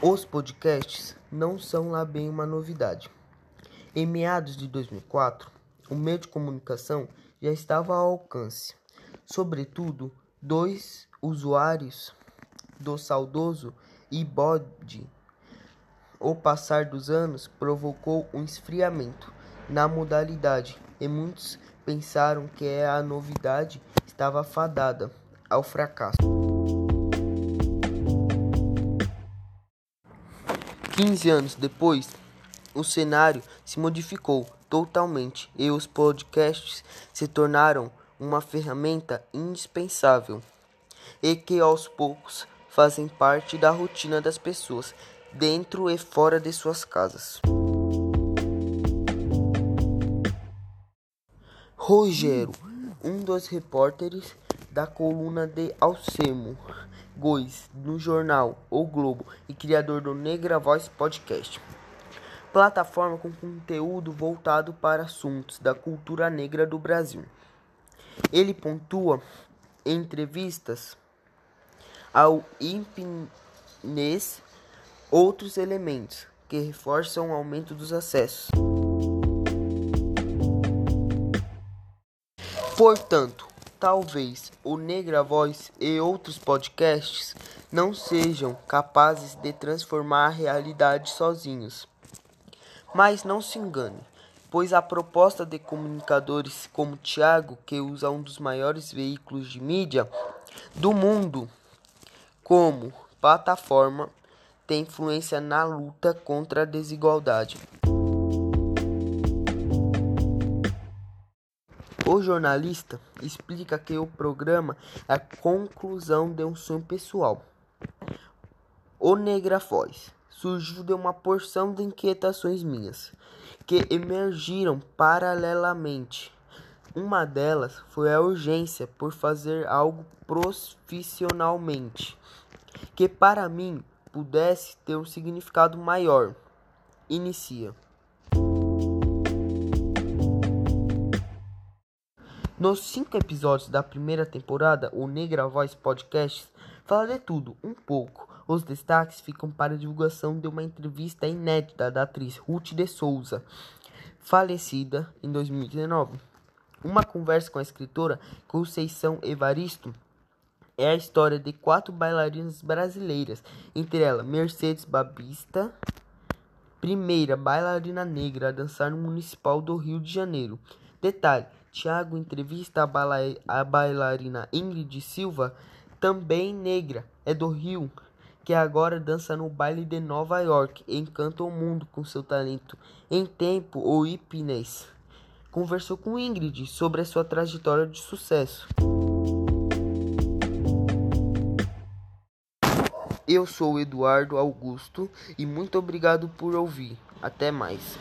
Os podcasts não são lá bem uma novidade. Em meados de 2004, o meio de comunicação já estava ao alcance, sobretudo dois usuários do saudoso iPod. O passar dos anos provocou um esfriamento na modalidade e muitos pensaram que a novidade estava fadada ao fracasso. 15 anos depois, o cenário se modificou totalmente e os podcasts se tornaram uma ferramenta indispensável e que aos poucos fazem parte da rotina das pessoas dentro e fora de suas casas. Rogério, um dos repórteres da coluna de Alcemo Góes no jornal O Globo e criador do Negra Voz Podcast. Plataforma com conteúdo voltado para assuntos da cultura negra do Brasil. Ele pontua entrevistas ao Impinês outros elementos que reforçam o aumento dos acessos. Portanto, Talvez o Negra Voz e outros podcasts não sejam capazes de transformar a realidade sozinhos. Mas não se engane, pois a proposta de comunicadores como Tiago, que usa um dos maiores veículos de mídia do mundo como plataforma, tem influência na luta contra a desigualdade. O jornalista explica que o programa é a conclusão de um sonho pessoal. O Negra surgiu de uma porção de inquietações minhas, que emergiram paralelamente. Uma delas foi a urgência por fazer algo profissionalmente, que para mim pudesse ter um significado maior. Inicia. Nos cinco episódios da primeira temporada, o Negra Voz Podcast fala de tudo, um pouco. Os destaques ficam para a divulgação de uma entrevista inédita da atriz Ruth de Souza, falecida em 2019. Uma conversa com a escritora Conceição Evaristo é a história de quatro bailarinas brasileiras, entre elas Mercedes Babista, primeira bailarina negra a dançar no Municipal do Rio de Janeiro. Detalhe: Tiago entrevista a, a bailarina Ingrid Silva, também negra, é do Rio, que agora dança no baile de Nova York e encanta o mundo com seu talento. Em tempo, o hipnês conversou com Ingrid sobre a sua trajetória de sucesso. Eu sou Eduardo Augusto e muito obrigado por ouvir. Até mais.